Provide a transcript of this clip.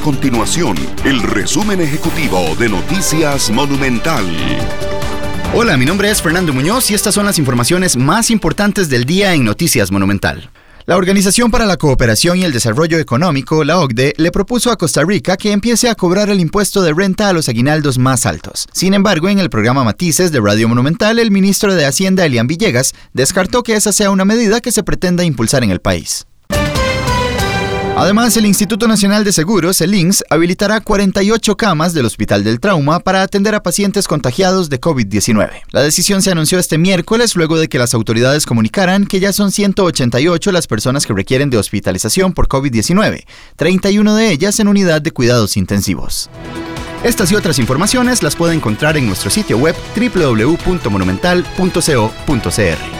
continuación el resumen ejecutivo de Noticias Monumental. Hola, mi nombre es Fernando Muñoz y estas son las informaciones más importantes del día en Noticias Monumental. La Organización para la Cooperación y el Desarrollo Económico, la OCDE, le propuso a Costa Rica que empiece a cobrar el impuesto de renta a los aguinaldos más altos. Sin embargo, en el programa Matices de Radio Monumental, el ministro de Hacienda, Elian Villegas, descartó que esa sea una medida que se pretenda impulsar en el país. Además, el Instituto Nacional de Seguros, el INSS, habilitará 48 camas del Hospital del Trauma para atender a pacientes contagiados de COVID-19. La decisión se anunció este miércoles luego de que las autoridades comunicaran que ya son 188 las personas que requieren de hospitalización por COVID-19, 31 de ellas en unidad de cuidados intensivos. Estas y otras informaciones las puede encontrar en nuestro sitio web www.monumental.co.cr.